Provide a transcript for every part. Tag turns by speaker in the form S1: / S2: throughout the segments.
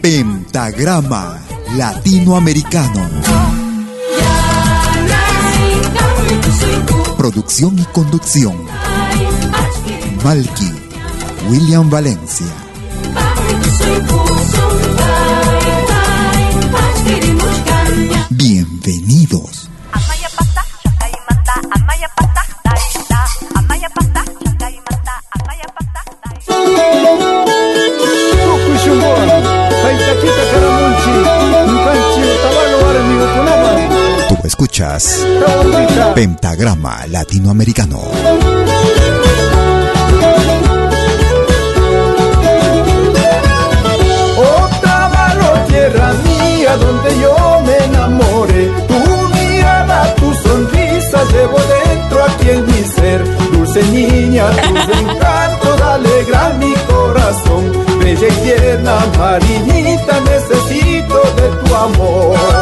S1: Pentagrama Latinoamericano. Producción y conducción. Malky, William Valencia. Bienvenidos. Escuchas Pentagrama Latinoamericano.
S2: Otavalo, tierra mía, donde yo me enamore. Tu mirada, tu sonrisa llevo dentro aquí en mi ser. Dulce niña, tus encantos alegran mi corazón. Bella y tierna marinita, necesito de tu amor.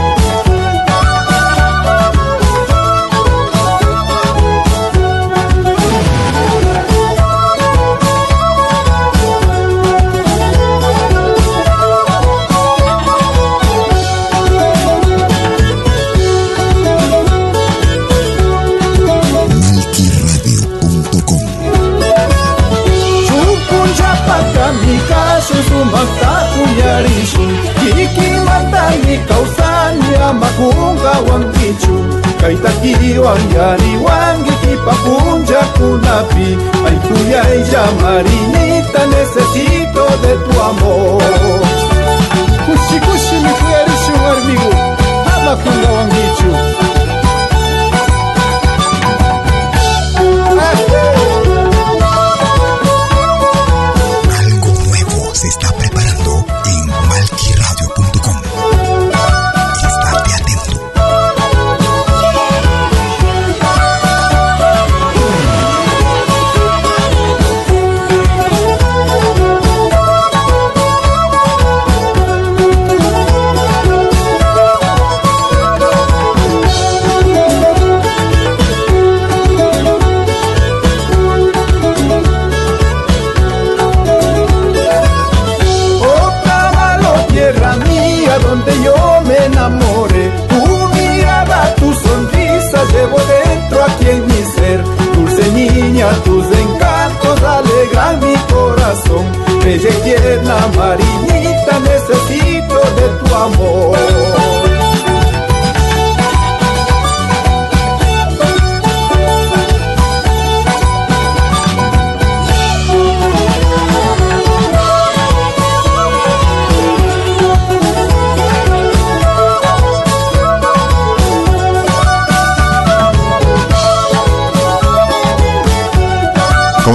S2: haijalishi, ikiwa ndani kausanya makunga wa mkichu kaitakiwa ngari wangi kipakunja kunapi aikuyaija marinita necesito de tu amor kushikushi mikuyarishu warmigu hamakunga wa mkichu.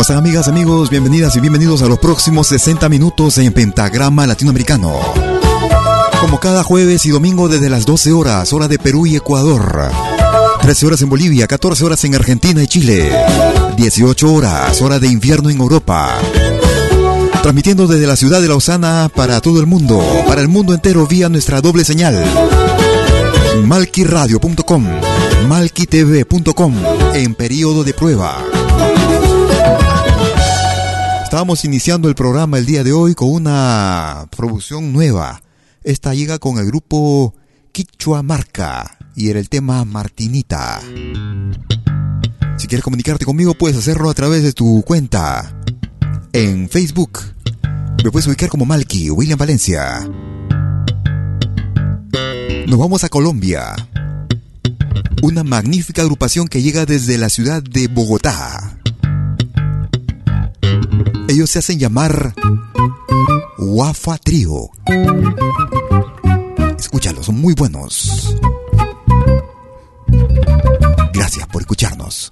S1: ¿Cómo están amigas, amigos? Bienvenidas y bienvenidos a los próximos 60 minutos en Pentagrama Latinoamericano. Como cada jueves y domingo desde las 12 horas, hora de Perú y Ecuador. 13 horas en Bolivia, 14 horas en Argentina y Chile. 18 horas, hora de invierno en Europa. Transmitiendo desde la ciudad de Lausana para todo el mundo, para el mundo entero vía nuestra doble señal. Malquiradio.com, malquitv.com, en periodo de prueba. Estamos iniciando el programa el día de hoy con una producción nueva. Esta llega con el grupo Quichua Marca y era el tema Martinita. Si quieres comunicarte conmigo puedes hacerlo a través de tu cuenta en Facebook. Me puedes ubicar como Malky, William Valencia. Nos vamos a Colombia. Una magnífica agrupación que llega desde la ciudad de Bogotá. Ellos se hacen llamar Wafa Trio. Escúchalos, son muy buenos. Gracias por escucharnos.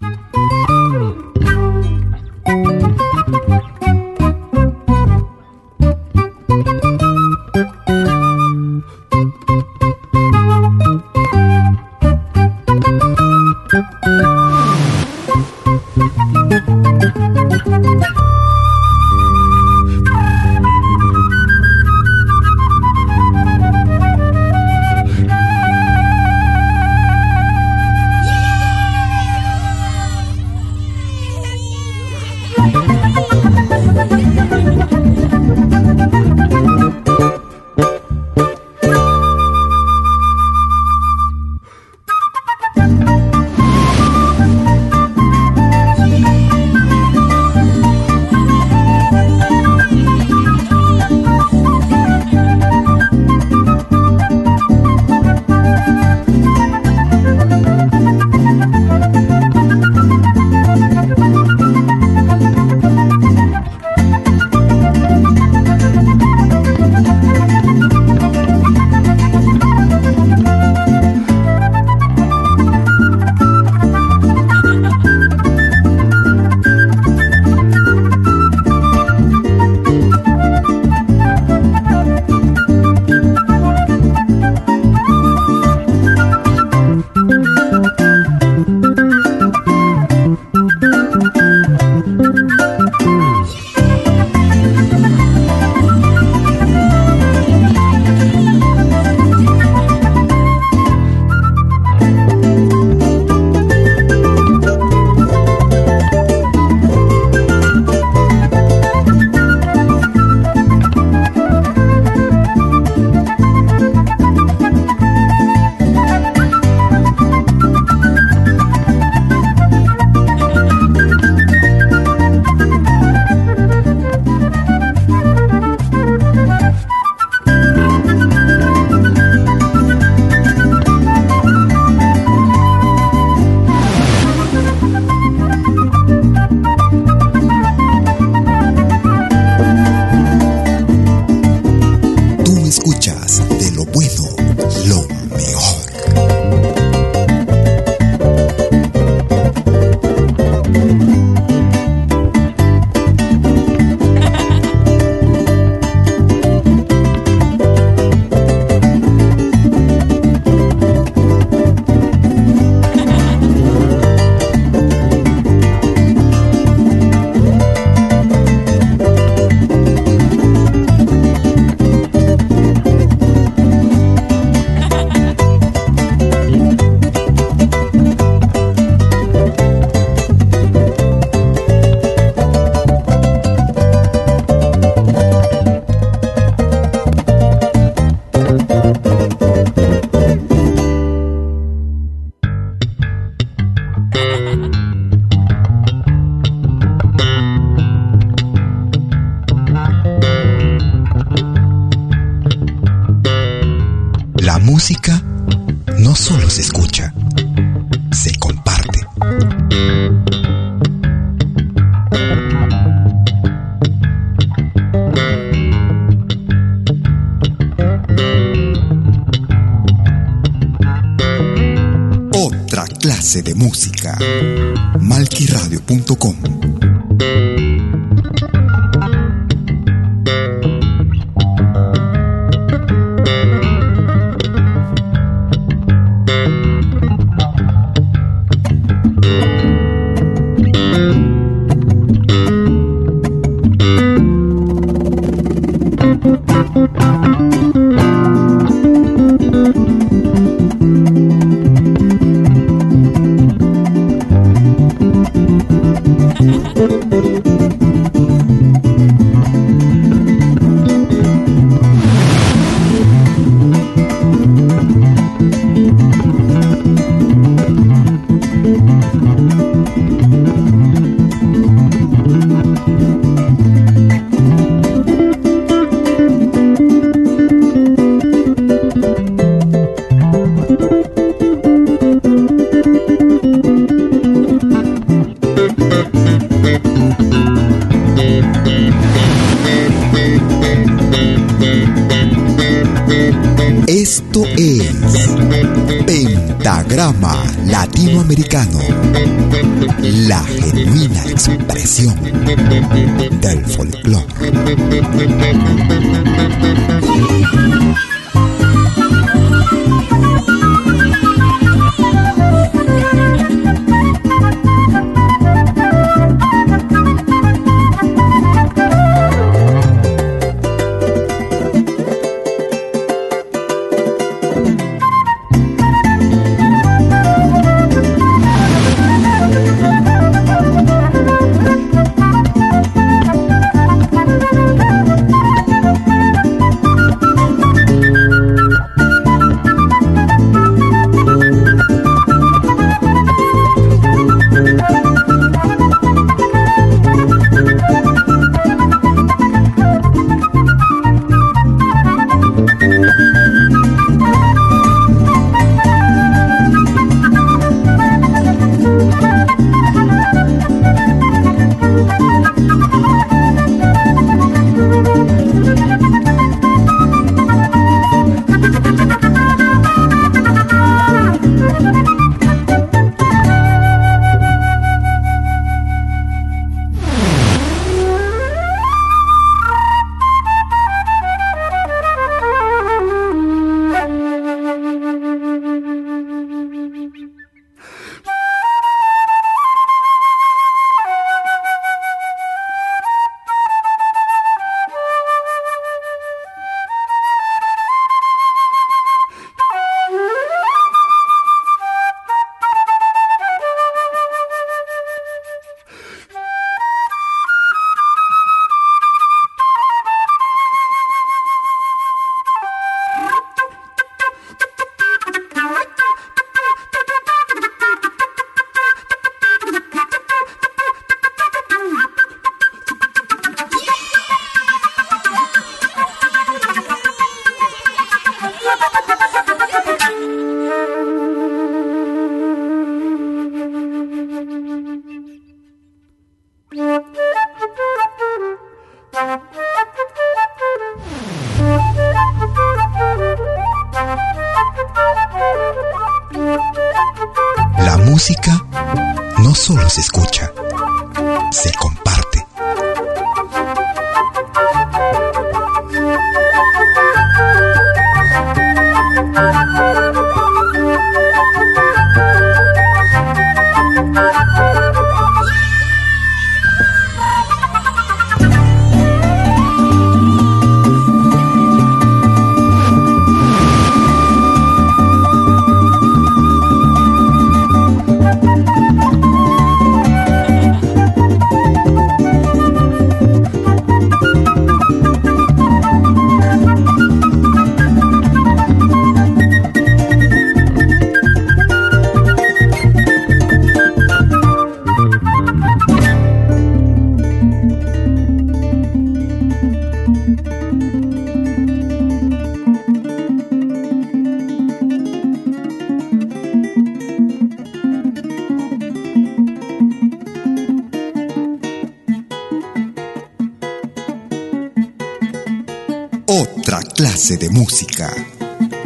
S1: Música.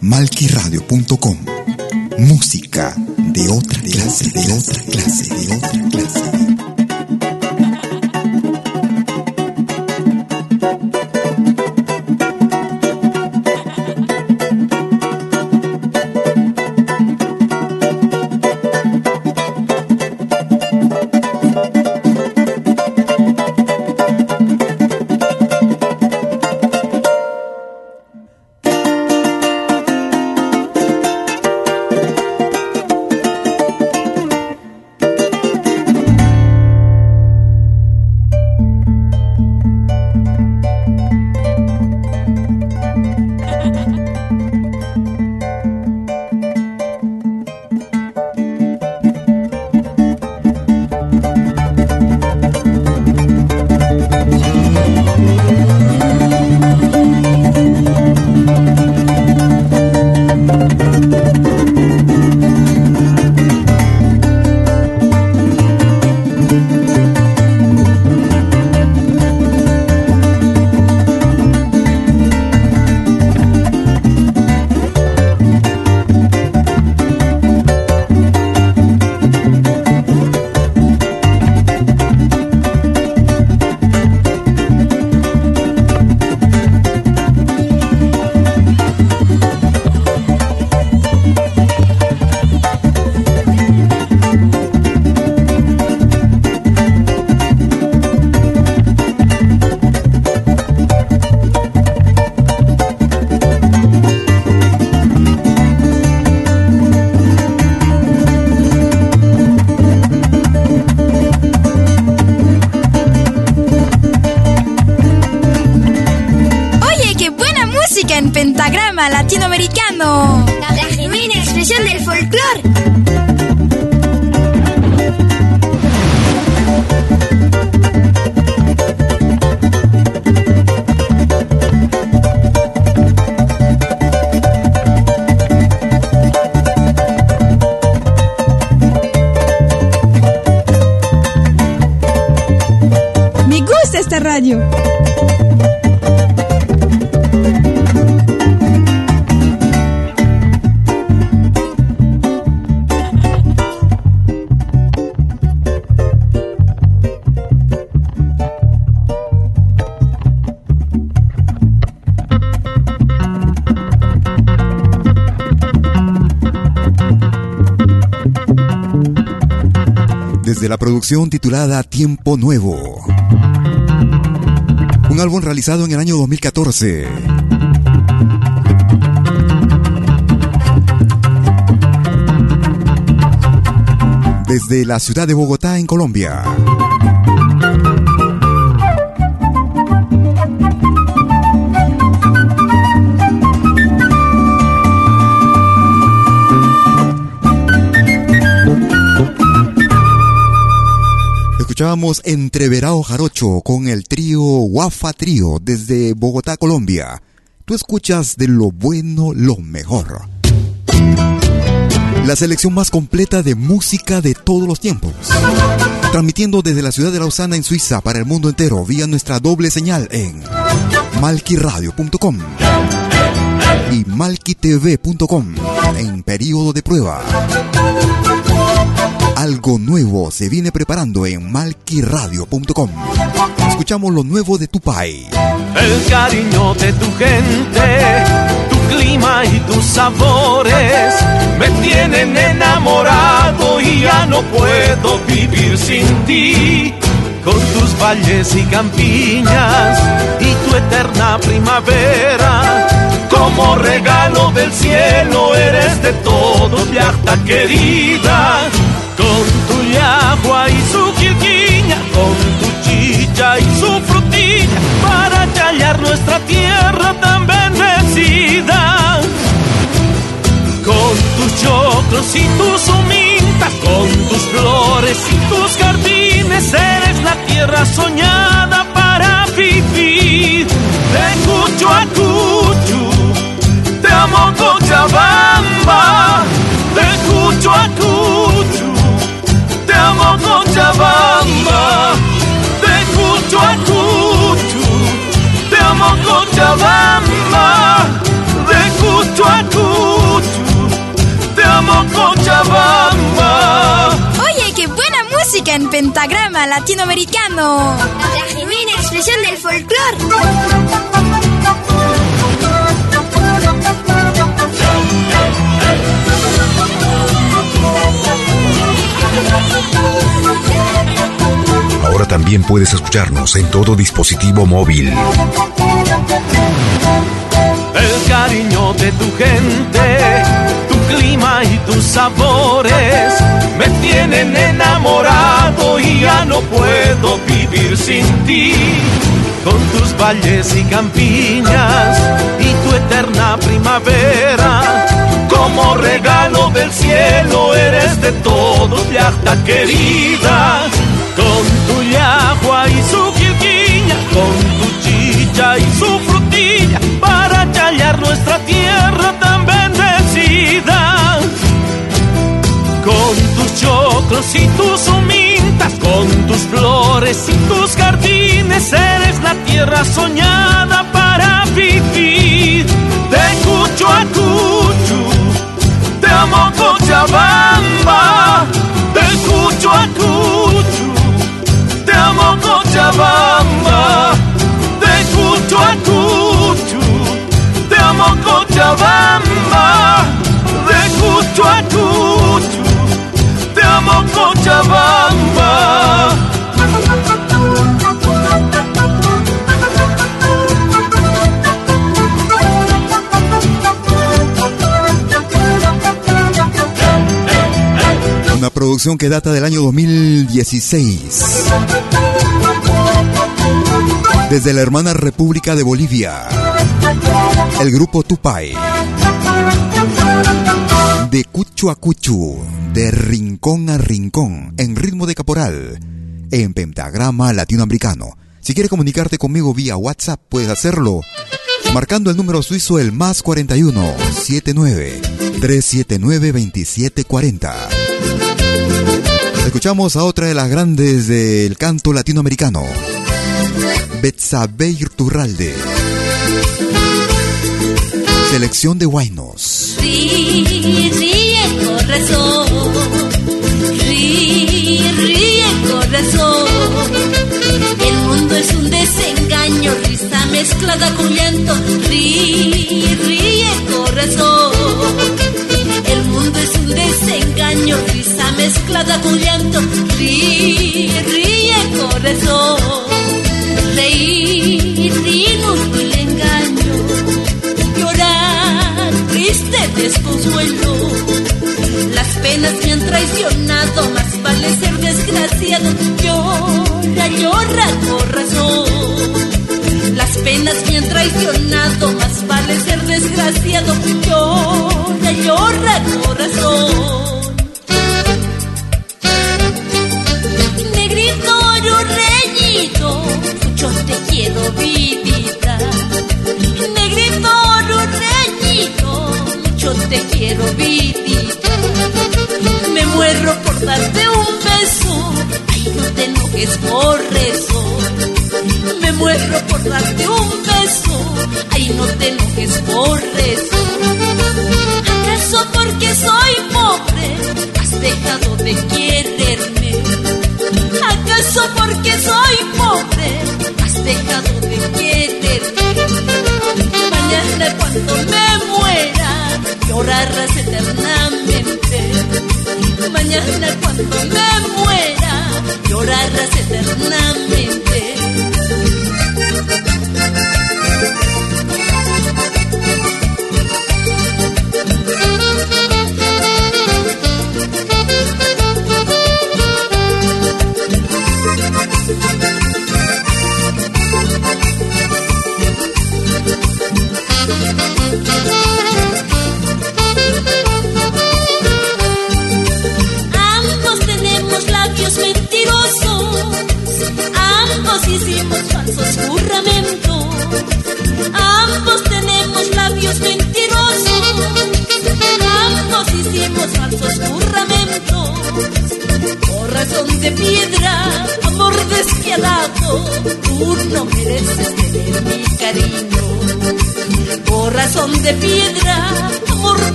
S1: Malquiradio.com. Música
S3: la
S1: producción titulada Tiempo Nuevo un álbum realizado en el año 2014. Desde la ciudad de Bogotá, en Colombia. Escuchábamos Entreverao Jarocho con el trío Wafa Trío desde Bogotá, Colombia. Tú escuchas de lo bueno lo mejor. La selección más completa de música de todos los tiempos. Transmitiendo desde la ciudad de Lausana en Suiza para el mundo entero vía nuestra doble señal en malquiradio.com y malquitv.com en periodo de prueba. Algo nuevo se viene preparando en malquiradio.com. Escuchamos lo nuevo de tu país.
S4: El cariño de tu gente, tu clima y tus sabores me tienen enamorado y ya no puedo vivir sin ti. Con tus valles y campiñas y tu eterna primavera como regalo del cielo eres de todos, viaja querida con tu yagua y su quilquiña, con tu chicha y su frutilla, para callar nuestra tierra tan bendecida. Con tus choclos y tus humintas, con tus flores y tus jardines, eres la tierra soñada para vivir. De Cucho a Cuchu, te amo Cochabamba, de Cucho a Cuchu amo Cochabamba, de Cucho a Cucho, te amo Cochabamba, de Cucho a Cucho, te amo Cochabamba.
S5: Oye, qué buena música en pentagrama latinoamericano.
S3: La genuina expresión del folclore.
S6: Ahora también puedes escucharnos en todo dispositivo móvil.
S4: El cariño de tu gente, tu clima y tus sabores me tienen enamorado y ya no puedo vivir sin ti. Con tus valles y campiñas y tu eterna primavera como regalo del cielo eres de todos, viaja querida. Con tu yagua y su quilquiña, con tu chicha y su frutilla, para callar nuestra tierra tan bendecida. Con tus choclos y tus humintas, con tus flores y tus jardines, eres la tierra soñada para vivir. De cucho a cucho amo Cochabamba, de Cucho a te amo Cochabamba, de Cucho a te amo Cochabamba, de Cucho a te amo Cochabamba.
S1: Una producción que data del año 2016. Desde la hermana República de Bolivia. El grupo Tupai. De Cucho a Cuchu, de rincón a rincón, en ritmo de caporal, en pentagrama latinoamericano. Si quieres comunicarte conmigo vía WhatsApp, puedes hacerlo marcando el número suizo el más 41 79 379 2740. Escuchamos a otra de las grandes del canto latinoamericano, Betsabe Irturralde. Selección de Guainos.
S7: Ríe, ríe, corazón. Ríe, ríe, corazón. El mundo es un desengaño, risa mezclada con llanto. Ríe, ríe, corazón. Desengaño, risa mezclada con llanto. Ríe, ríe, corazón. Reír, ríe, no el engaño. Llorar, triste desconsuelo. Las penas me han traicionado, más vale ser desgraciado. Llora, llora, corazón. Las penas me han traicionado, más vale ser desgraciado. Llora, llora, corazón. Negrito, reñito, yo te quiero vidita. Negrito, reñito, yo te quiero vidita. Me muero por darte un beso, ay no te enojes por eso. Me muero por darte un beso, ay no te enojes por eso. ¿Acaso porque soy pobre has dejado de quererme? ¿Acaso porque soy pobre has dejado de quererme? Mañana cuando me muera llorarás eternamente. Mañana cuando me muera llorarás eternamente.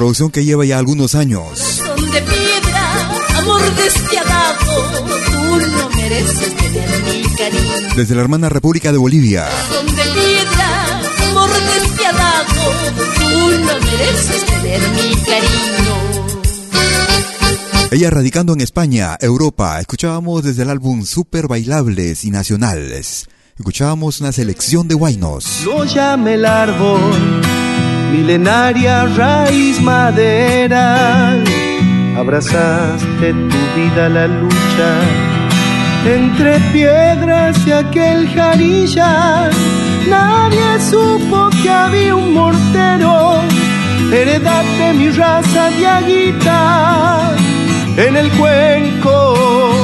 S1: Producción que lleva ya algunos años.
S7: Corazón de piedra, amor despiadado, tú no mereces tener mi cariño.
S1: Desde la hermana República de Bolivia.
S7: Corazón de piedra, amor despiadado, tú no mereces tener mi cariño.
S1: Ella radicando en España, Europa. Escuchábamos desde el álbum Super Bailables y Nacionales. Escuchábamos una selección de guainos.
S2: Lo el árbol, milenaria raíz madera. Abrazaste tu vida la lucha entre piedras y aquel jarilla. Nadie supo que había un mortero, heredad de mi raza de aguita, en el cuenco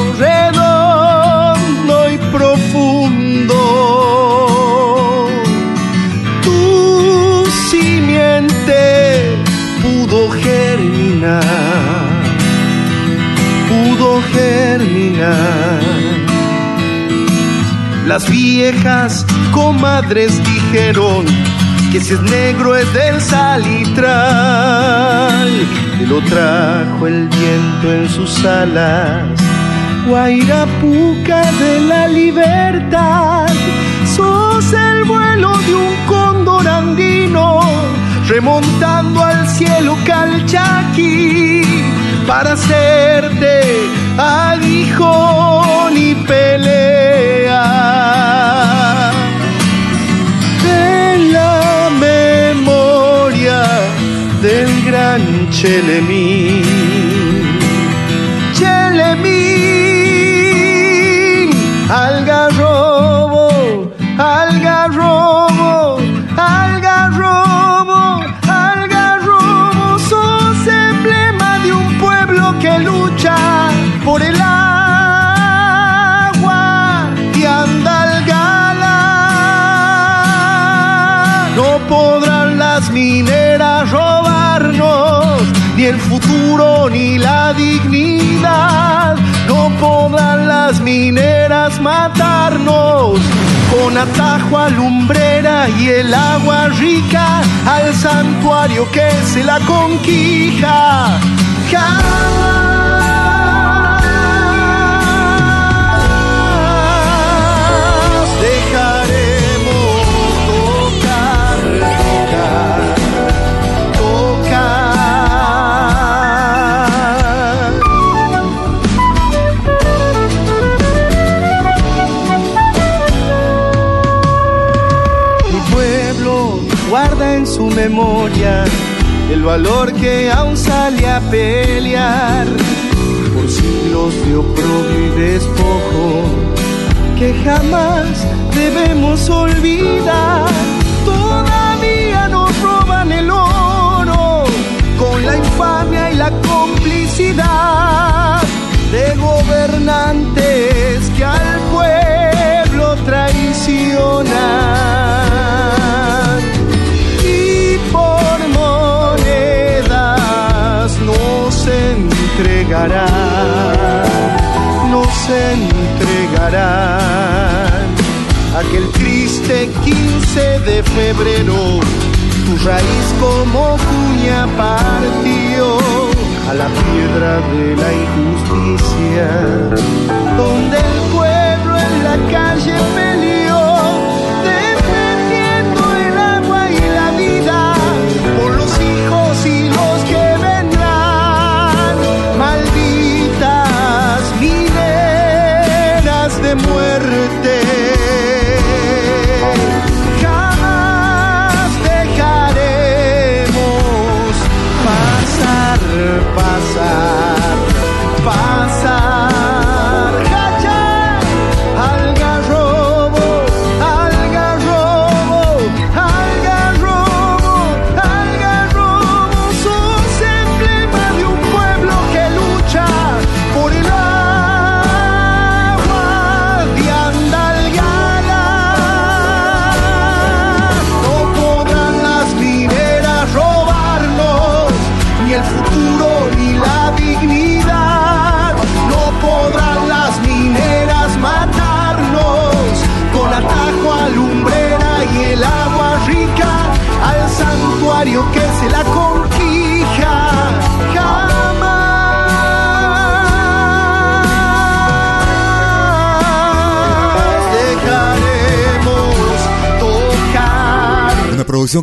S2: Las viejas comadres dijeron que si es negro es del salitral, que lo trajo el viento en sus alas. Guairapuca de la libertad, sos el vuelo de un cóndor andino, remontando al cielo calchaquí para hacerte aguijón y pelea. En la memoria del gran Chelemín. Chelemín, algarrobo, algarrobo, futuro ni la dignidad. No podrán las mineras matarnos con atajo a lumbrera y el agua rica al santuario que se la conquija. El valor que aún sale a pelear por siglos de oprobio y despojo que jamás debemos olvidar. Todavía nos roban el oro con la infamia y la complicidad de gobernantes entregarán, nos entregarán aquel triste 15 de febrero. Tu raíz como cuña partió a la piedra de la injusticia, donde el pueblo en la calle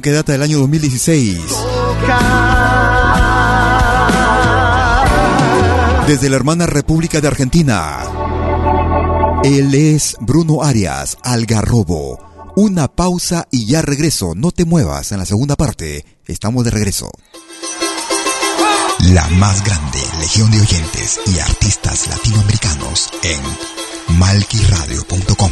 S2: que
S1: data del año 2016.
S2: tocar.
S1: Desde la hermana República de Argentina. Él es Bruno Arias, Algarrobo. Una pausa y ya regreso. No te muevas en la segunda parte. Estamos de regreso.
S6: La más grande legión de oyentes y artistas latinoamericanos en malquiradio.com.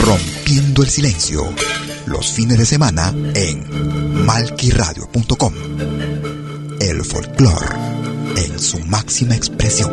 S1: Rompiendo el silencio, los fines de semana en malquiradio.com. El folclore en su máxima expresión.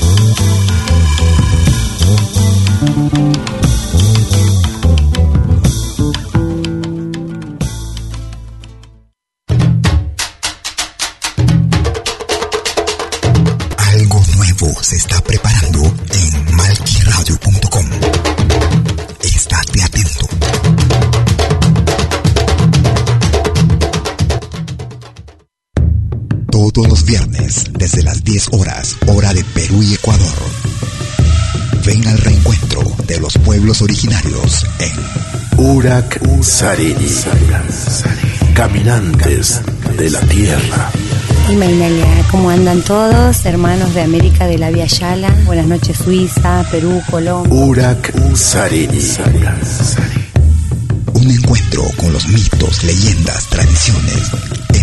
S1: 10 horas, hora de Perú y Ecuador. Ven al reencuentro de los pueblos originarios en
S8: Urak Sarini. Caminantes de la tierra.
S9: Y Mainalia, ¿cómo andan todos? Hermanos de América de la Via Yala. Buenas noches, Suiza, Perú, Colombia.
S8: Urak Sarini.
S1: Un encuentro con los mitos, leyendas, tradiciones,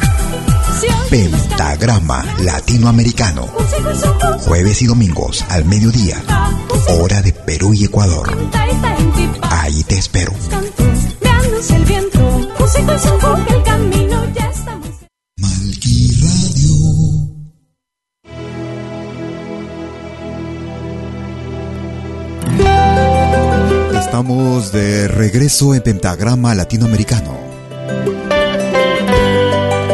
S1: Pentagrama Latinoamericano. Jueves y domingos al mediodía. Hora de Perú y Ecuador. Ahí te espero.
S10: Estamos de regreso en Pentagrama Latinoamericano.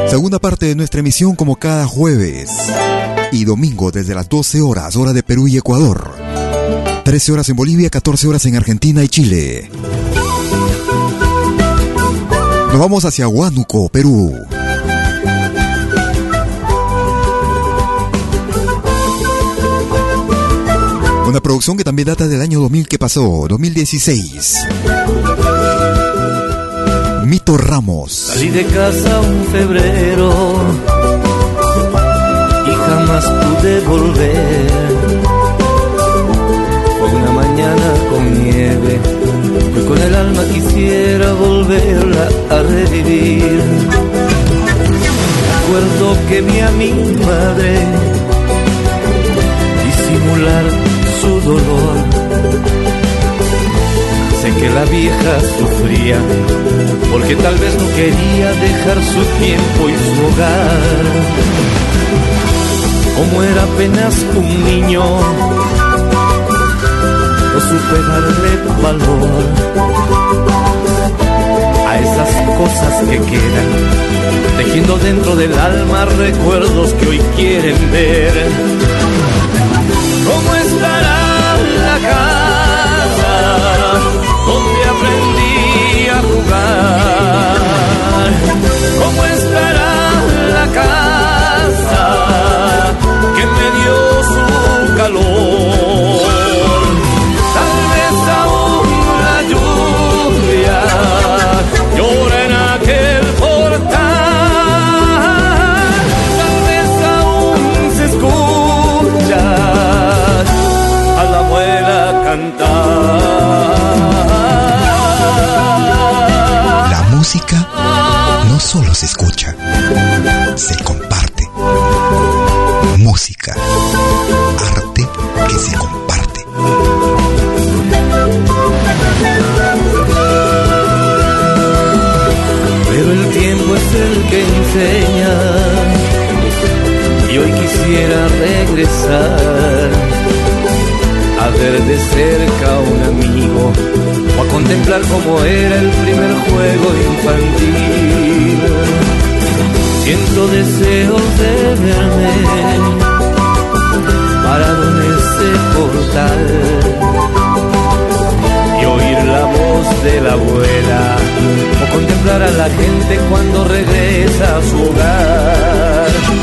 S10: Segunda parte de nuestra emisión como cada jueves y domingo desde las 12 horas, hora de Perú y Ecuador. 13 horas en Bolivia, 14 horas en Argentina y Chile. Nos vamos hacia Huánuco, Perú. Una producción que también data del año 2000 que pasó, 2016. Mito Ramos.
S4: Salí de casa un febrero y jamás pude volver. Fue una mañana con nieve con el alma quisiera volverla a revivir. Recuerdo que vi a mi madre la vieja sufría porque tal vez no quería dejar su tiempo y su hogar. Como era apenas un niño, no supe darle valor a esas cosas que quedan, tejiendo dentro del alma recuerdos que hoy quieren ver. ¿Cómo estará la casa donde aprendí a jugar? ¿Cómo estará la casa que me dio su calor?
S6: Música no solo se escucha, se comparte. Música, arte que se comparte.
S4: Pero el tiempo es el que enseña y hoy quisiera regresar ver de cerca a un amigo o a contemplar cómo era el primer juego infantil. Siento deseos de verme parado en ese portal y oír la voz de la abuela o contemplar a la gente cuando regresa a su hogar.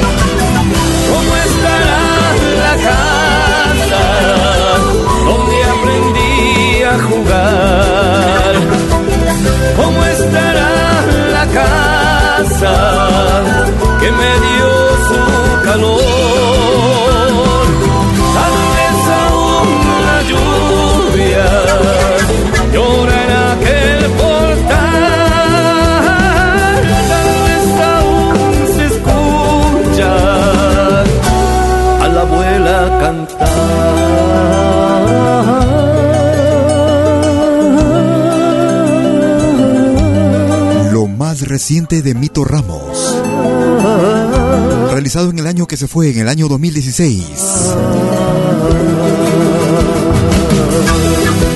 S1: Reciente de Mito Ramos. Realizado en el año que se fue, en el año 2016.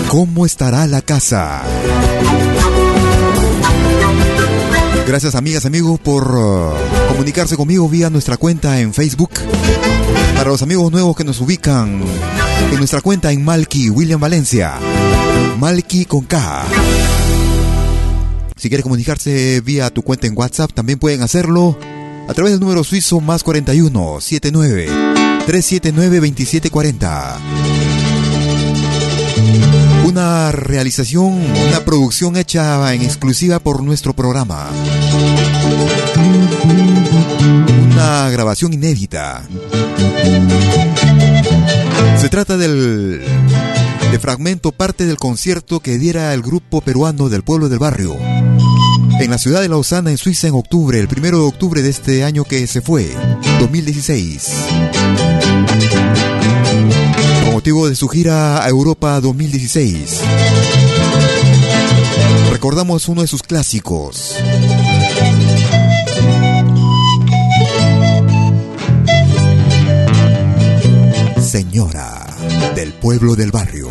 S1: ¿Cómo estará la casa? Gracias amigas, amigos por uh, comunicarse conmigo vía nuestra cuenta en Facebook. Para los amigos nuevos que nos ubican en nuestra cuenta en Malky, William Valencia. Malky con K. Si quieres comunicarse vía tu cuenta en WhatsApp, también pueden hacerlo a través del número suizo más 41 79 379 2740. Una realización, una producción hecha en exclusiva por nuestro programa. Una grabación inédita. Se trata del de fragmento parte del concierto que diera el grupo peruano del pueblo del barrio en la ciudad de Lausana, en Suiza, en octubre, el primero de octubre de este año que se fue, 2016. Con motivo de su gira a Europa 2016. Recordamos uno de sus clásicos. Señora del pueblo del barrio.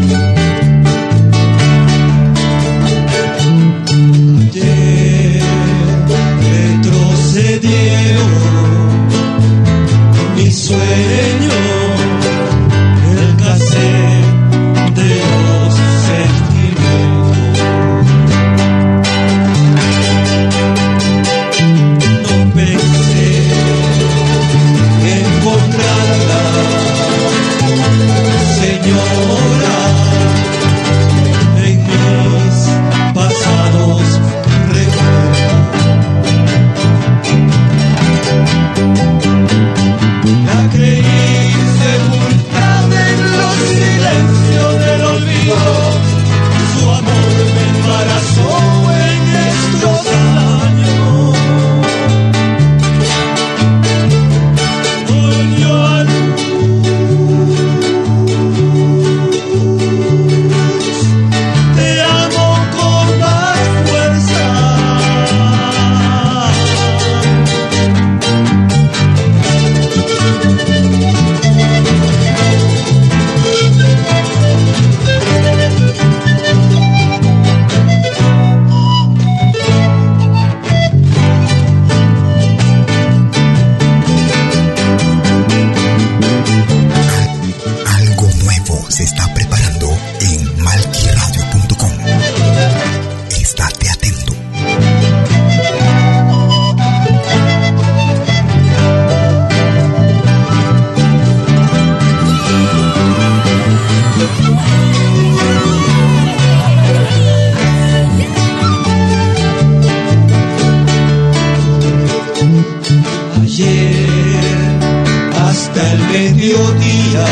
S11: Hasta el mediodía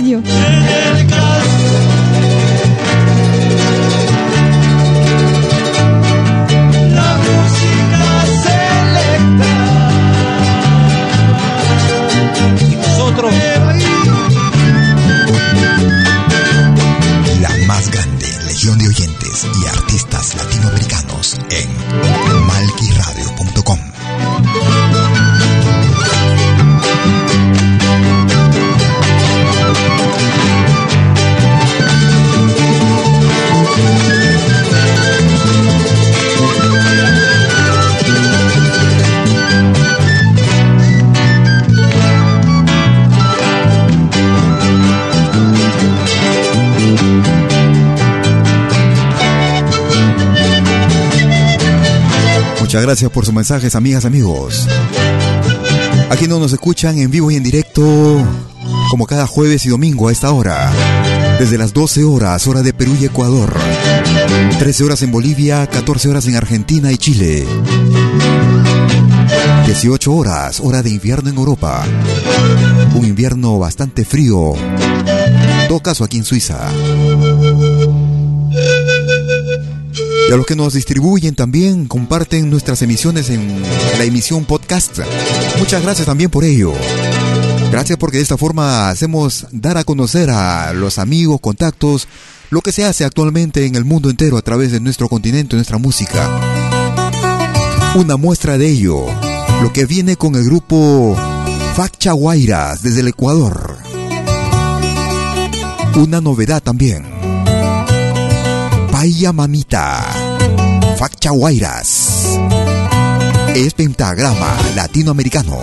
S5: gusta
S1: gracias por sus mensajes, amigas, amigos. Aquí no nos escuchan en vivo y en directo, como cada jueves y domingo a esta hora. Desde las 12 horas, hora de Perú y Ecuador. 13 horas en Bolivia, 14 horas en Argentina y Chile. 18 horas, hora de invierno en Europa. Un invierno bastante frío. Todo caso, aquí en Suiza. Y a los que nos distribuyen también, comparten nuestras emisiones en la emisión podcast. Muchas gracias también por ello. Gracias porque de esta forma hacemos dar a conocer a los amigos, contactos, lo que se hace actualmente en el mundo entero a través de nuestro continente, nuestra música. Una muestra de ello, lo que viene con el grupo Facha Guairas desde el Ecuador. Una novedad también. Paya Mamita, Facha Guairas. Es pentagrama latinoamericano.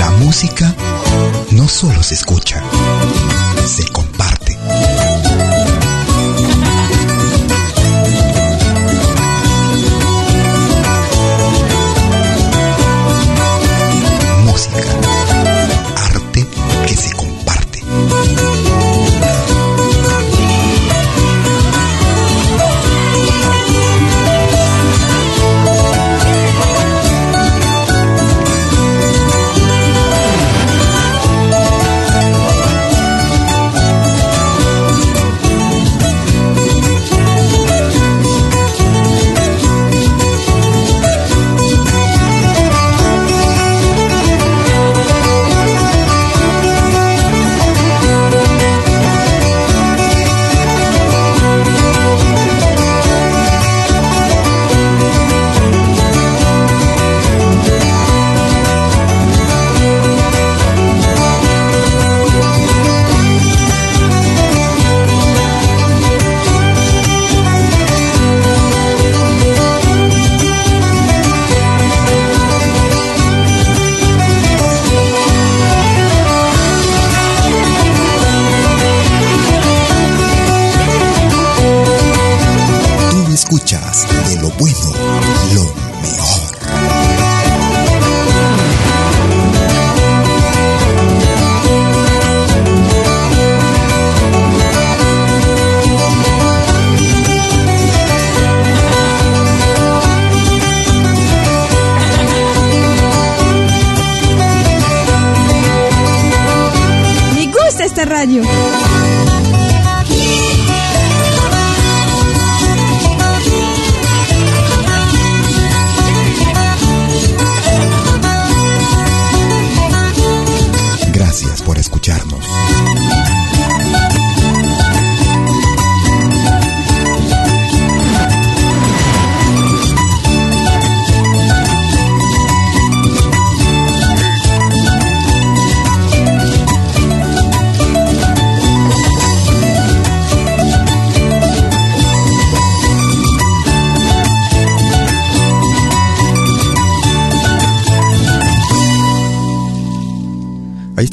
S6: La música no solo se escucha,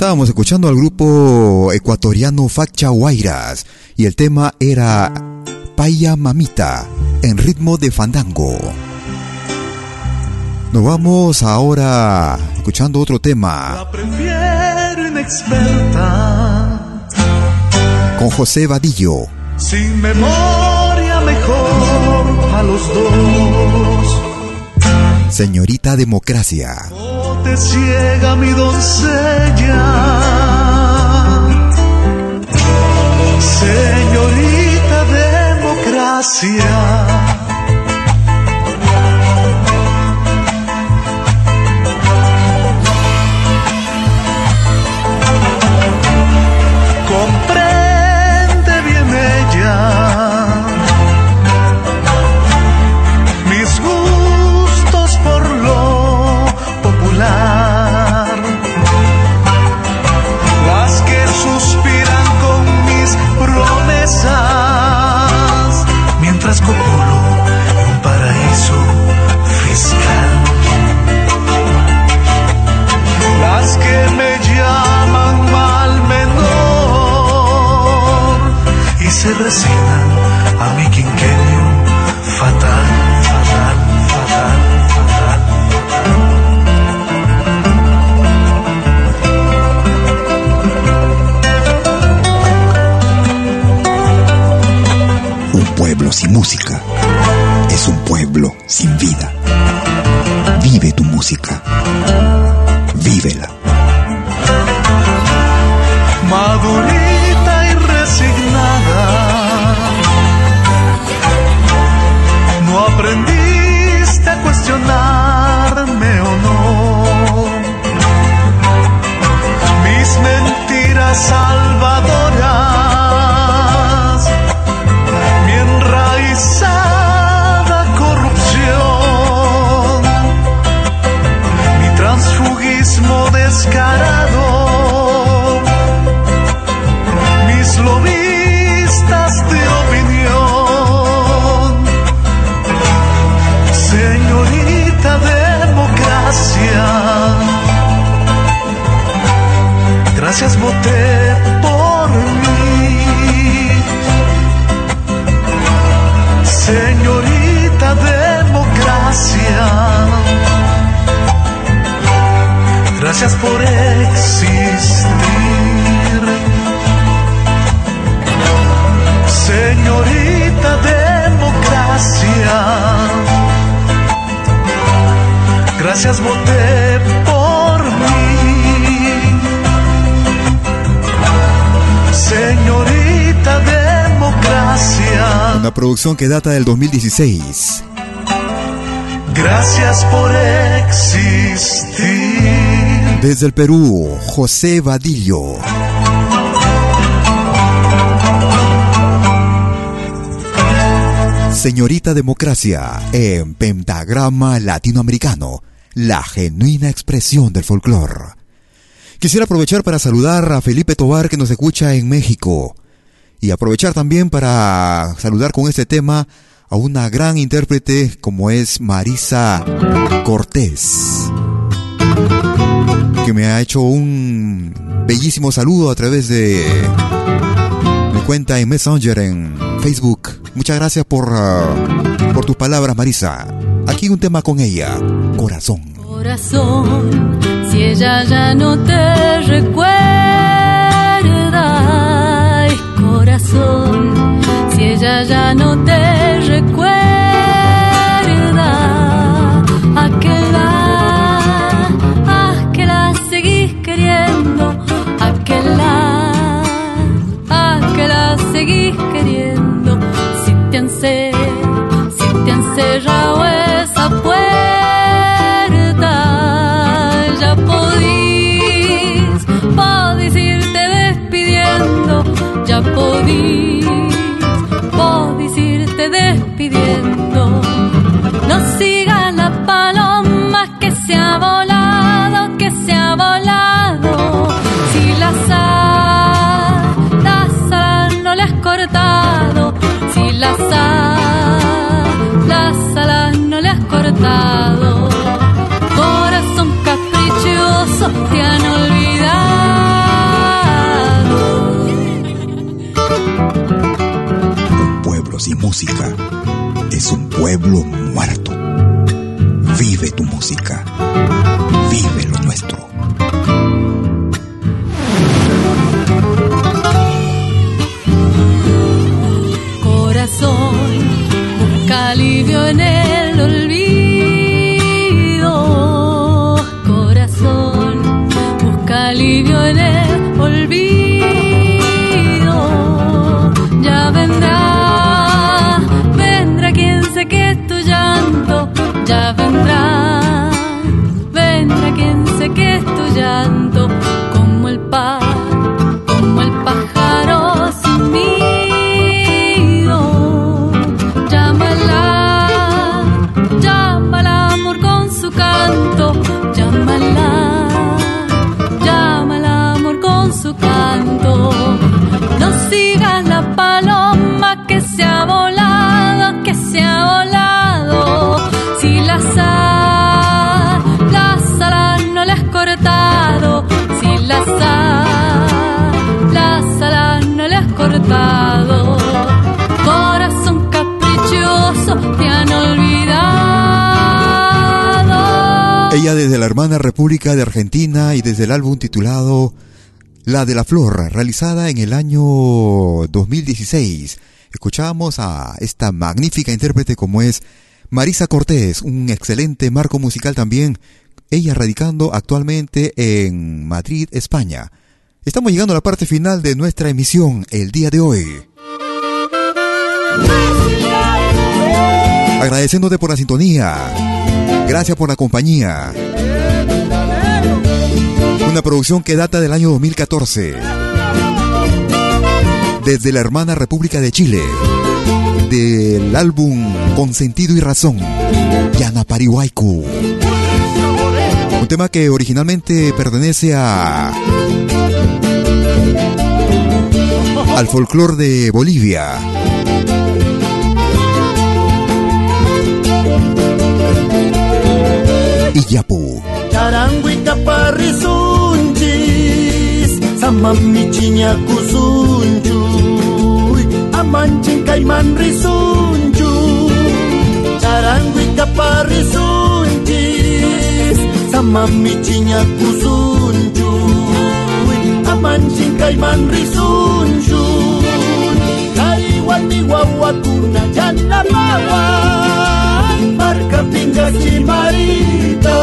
S1: estábamos escuchando al grupo ecuatoriano Facha Guairas y el tema era Paya Mamita en ritmo de fandango. Nos vamos ahora escuchando otro tema
S11: Prefiero inexperta,
S1: con José Vadillo.
S11: sin memoria mejor a los dos.
S1: Señorita Democracia.
S11: No te ciega mi doncella, señorita democracia. Resignan a mi quinquenio fatal, fatal, fatal, fatal.
S12: Un pueblo sin música es un pueblo sin vida. Vive tu música. Vívela.
S11: madurita cuestionarme o no. Mis mentiras salvadoras, gracias voté por mí. Señorita democracia,
S1: Una producción que data del 2016.
S11: gracias por existir.
S1: Desde el Perú, José Vadillo. Señorita Democracia en Pentagrama Latinoamericano, la genuina expresión del folclore. Quisiera aprovechar para saludar a Felipe Tobar que nos escucha en México y aprovechar también para saludar con este tema a una gran intérprete como es Marisa Cortés, que me ha hecho un bellísimo saludo a través de mi cuenta en Messenger en Facebook. Muchas gracias por, ah, por tus palabras, Marisa. Aquí un tema con ella, Corazón.
S13: Si ella ya no te recuerda, corazón, si ella ya no te recuerda, a que la, a que la seguís queriendo, a que la, a que la seguís queriendo, si te ense, si te encerrado esa ya podís,
S7: es un pueblo muerto. Vive tu música. Vive lo nuestro.
S1: República de Argentina y desde el álbum titulado La de la Flor, realizada en el año 2016. Escuchamos a esta magnífica intérprete como es Marisa Cortés, un excelente marco musical también, ella radicando actualmente en Madrid, España. Estamos llegando a la parte final de nuestra emisión el día de hoy. Agradeciéndote por la sintonía. Gracias por la compañía. Una producción que data del año 2014. Desde la hermana República de Chile. Del álbum Con Sentido y Razón. Yana Parihuaycu. Un tema que originalmente pertenece a. al folclore de Bolivia. Iyapu.
S2: Tarangui kaparri sunchis Samami chiñaku sunchuy Amanchin kaiman risunchuy Tarangui kaparri sunchis Samami chiñaku sunchuy Amanchin kaiman risunchuy Kari wati wawakuna yanamawa Marca pinga chimarita.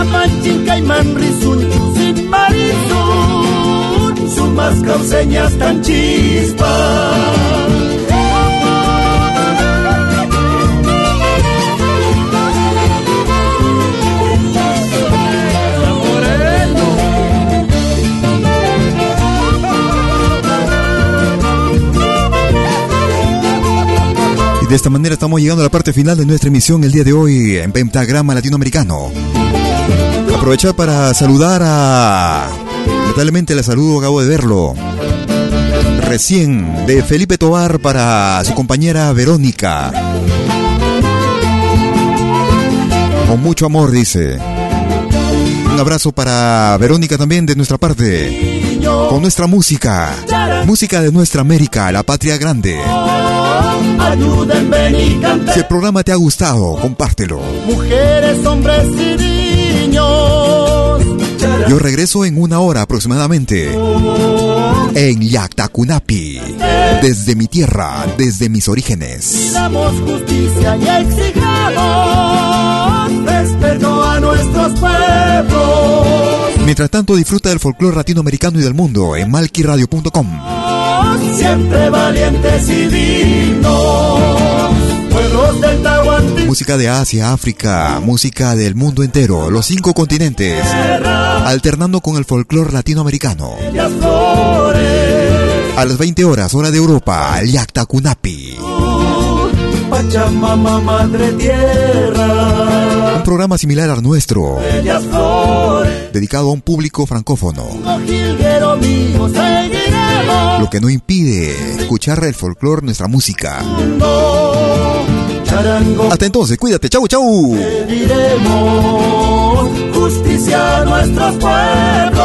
S2: Amanchin kaiman risunchu sin marisun Sumas causeñas tan chispas
S1: de esta manera estamos llegando a la parte final de nuestra emisión el día de hoy en Pentagrama Latinoamericano. Aprovechar para saludar a... Lamentablemente la saludo, acabo de verlo. Recién de Felipe Tobar para su compañera Verónica. Con mucho amor, dice. Un abrazo para Verónica también de nuestra parte. Con nuestra música. Música de nuestra América, la patria grande.
S2: Ayúdenme y canten.
S1: Si el programa te ha gustado, compártelo.
S2: Mujeres, hombres y niños.
S1: Yo regreso en una hora aproximadamente. En Yactacunapi. Desde mi tierra, desde mis orígenes.
S2: Damos justicia y exijamos nuestros pueblos.
S1: Mientras tanto, disfruta del folclore latinoamericano y del mundo en malquiradio.com.
S2: Siempre valientes y dignos. Pueblos del Tahuantinsuyo.
S1: Música de Asia, África, música del mundo entero, los cinco continentes, alternando con el folclore latinoamericano.
S2: Flores.
S1: A las 20 horas, hora de Europa, el Yactacunapi.
S2: Pachamama, madre tierra.
S1: Un programa similar al nuestro,
S2: Bellas flores.
S1: dedicado a un público francófono.
S2: Mío.
S1: Lo que no impide escuchar el folclore, nuestra música.
S2: Charango
S1: Hasta entonces, cuídate, chau, chau.
S2: pediremos. Justicia a nuestros pueblos.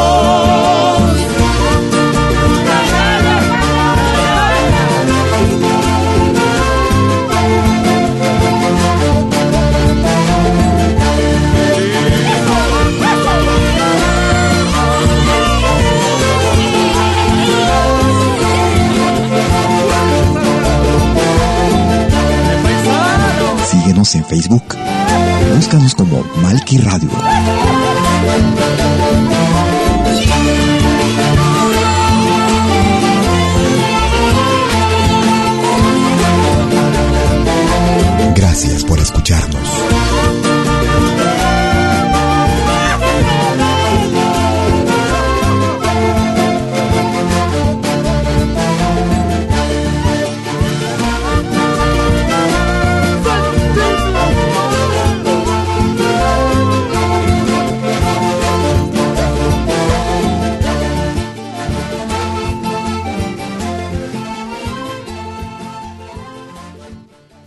S6: En Facebook. Búscanos como Malki Radio. Gracias por escucharnos.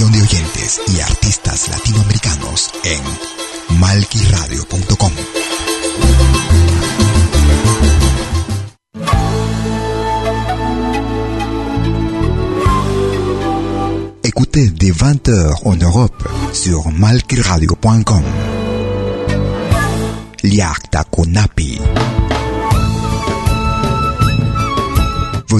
S1: De oyentes y artistas latinoamericanos en malquiradio.com. Écoutez dès 20h en Europe sur malquiradio.com. Liakta Konapi.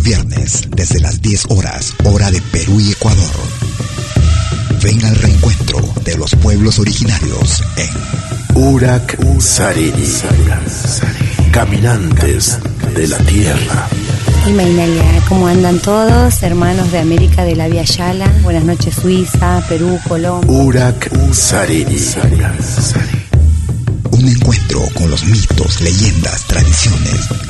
S1: Los viernes, desde las 10 horas, hora de Perú y Ecuador. Ven al reencuentro de los pueblos originarios en
S8: Urak Sariri. Caminantes de la tierra.
S9: Y Mainalia, ¿cómo andan todos? Hermanos de América de la Via Yala. Buenas noches, Suiza, Perú, Colombia.
S8: Urak Sariri.
S1: Un encuentro con los mitos, leyendas, tradiciones.